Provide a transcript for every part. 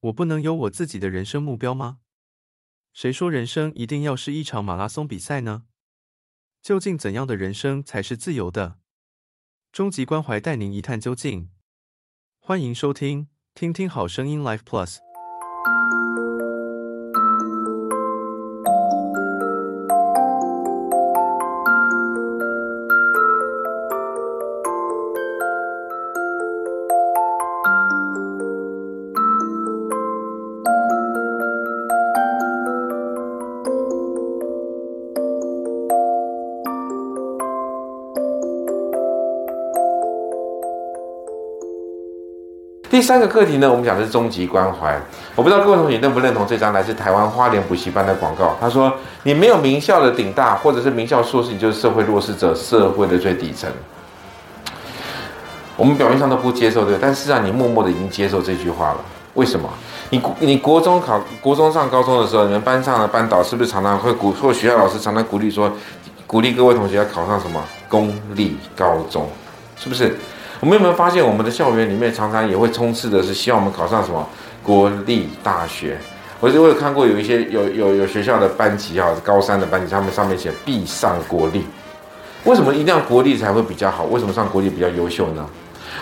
我不能有我自己的人生目标吗？谁说人生一定要是一场马拉松比赛呢？究竟怎样的人生才是自由的？终极关怀带您一探究竟。欢迎收听《听听好声音 Life Plus》。第三个课题呢，我们讲的是终极关怀。我不知道各位同学认不认同这张来自台湾花莲补习班的广告。他说：“你没有名校的顶大，或者是名校硕士，你就是社会弱势者，社会的最底层。”我们表面上都不接受，这个？但事实上，你默默的已经接受这句话了。为什么？你你国中考国中上高中的时候，你们班上的班导是不是常常会鼓，或学校老师常常鼓励说，鼓励各位同学要考上什么公立高中，是不是？我们有没有发现，我们的校园里面常常也会充斥的是希望我们考上什么国立大学？我就我有看过有一些有有有学校的班级哈，高三的班级，他们上面写必上国立。为什么一定要国立才会比较好？为什么上国立比较优秀呢？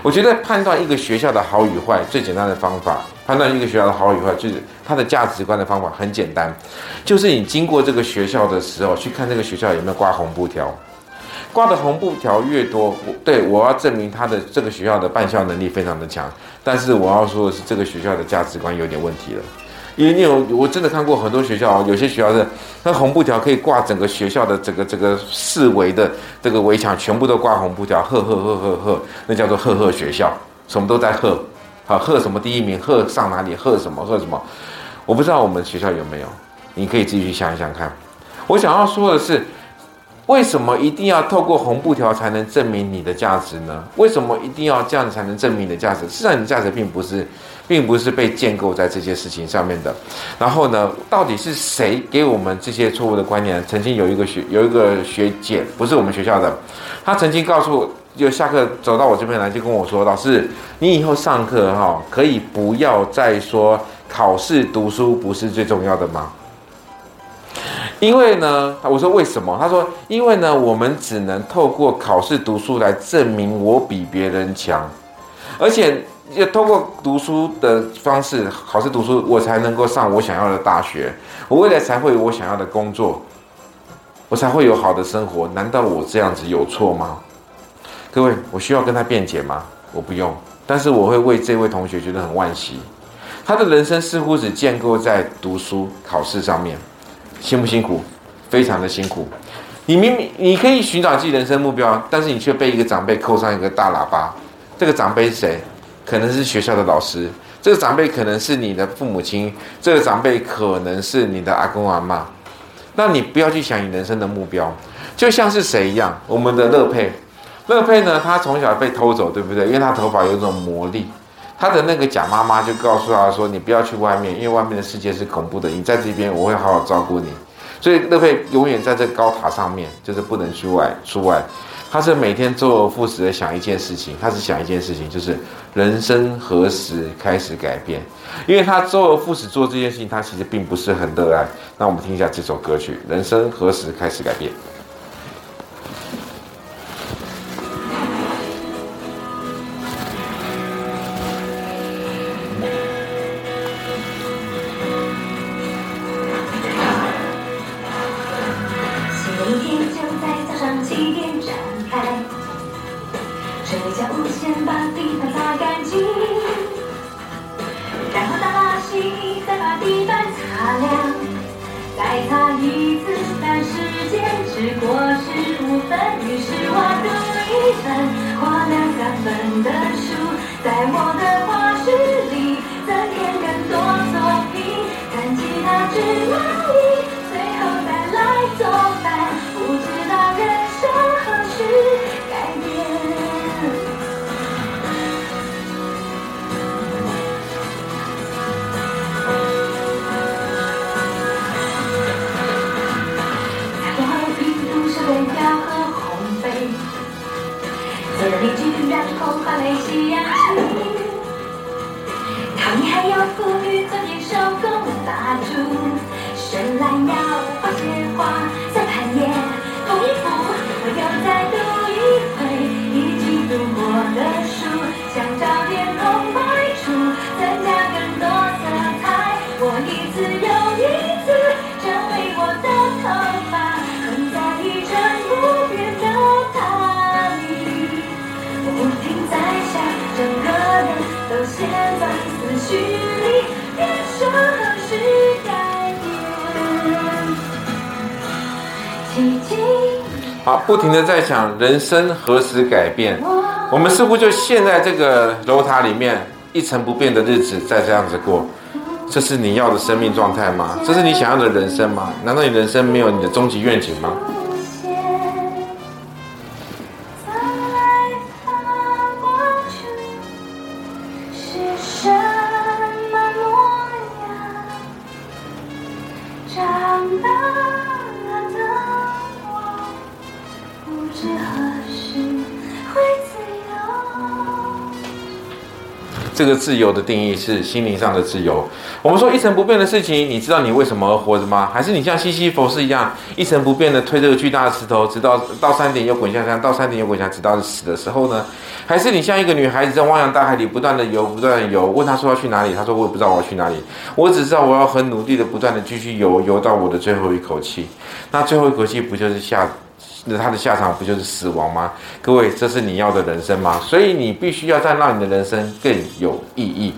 我觉得判断一个学校的好与坏最简单的方法，判断一个学校的好与坏就是它的价值观的方法很简单，就是你经过这个学校的时候，去看这个学校有没有挂红布条。挂的红布条越多，对，我要证明他的这个学校的办校能力非常的强。但是我要说的是，这个学校的价值观有点问题了。因为你有，我真的看过很多学校，有些学校是那红布条可以挂整个学校的整个这个四围的这个围墙，全部都挂红布条，赫赫赫赫赫，那叫做赫赫学校，什么都在赫，好赫什么第一名，赫上哪里，赫什么赫什么，我不知道我们学校有没有，你可以自己去想一想看。我想要说的是。为什么一定要透过红布条才能证明你的价值呢？为什么一定要这样才能证明你的价值？事实上，你的价值并不是，并不是被建构在这些事情上面的。然后呢，到底是谁给我们这些错误的观念？曾经有一个学有一个学姐，不是我们学校的，她曾经告诉，就下课走到我这边来，就跟我说：“老师，你以后上课哈，可以不要再说考试读书不是最重要的吗？”因为呢，我说为什么？他说，因为呢，我们只能透过考试读书来证明我比别人强，而且要通过读书的方式，考试读书，我才能够上我想要的大学，我未来才会有我想要的工作，我才会有好的生活。难道我这样子有错吗？各位，我需要跟他辩解吗？我不用，但是我会为这位同学觉得很惋惜，他的人生似乎只建构在读书考试上面。辛不辛苦？非常的辛苦。你明明你可以寻找自己人生目标，但是你却被一个长辈扣上一个大喇叭。这个长辈是谁？可能是学校的老师。这个长辈可能是你的父母亲。这个长辈可能是你的阿公阿妈。那你不要去想你人生的目标，就像是谁一样？我们的乐佩，乐佩呢？他从小被偷走，对不对？因为他头发有一种魔力。他的那个假妈妈就告诉他说：“你不要去外面，因为外面的世界是恐怖的。你在这边，我会好好照顾你。”所以乐佩永远在这高塔上面，就是不能去外出外。他是每天周而复始的想一件事情，他是想一件事情，就是人生何时开始改变？因为他周而复始做这件事情，他其实并不是很热爱。那我们听一下这首歌曲：“人生何时开始改变？”一点展开。谁家无先把地板擦干净，然后大洗，再把地板擦亮，再擦一次。但时间只过十五分，于是我读一本，画两三本的书，在我的。这里居然空旷没夕阳西，唐还要赋予做点手工蜡烛，神来鸟花鲜。好，不停的在想人生何时改变？我们似乎就陷在这个楼塔里面，一成不变的日子再这样子过。这是你要的生命状态吗？这是你想要的人生吗？难道你人生没有你的终极愿景吗？这个自由的定义是心灵上的自由。我们说一成不变的事情，你知道你为什么而活着吗？还是你像西西弗斯一样一成不变的推这个巨大的石头，直到到山顶又滚下山，到山顶又滚下，直到死的时候呢？还是你像一个女孩子在汪洋大海里不断的游，不断的游？问她说要去哪里？她说我也不知道我要去哪里，我只知道我要很努力的不断的继续游，游到我的最后一口气。那最后一口气不就是下？那他的下场不就是死亡吗？各位，这是你要的人生吗？所以你必须要再让你的人生更有意义。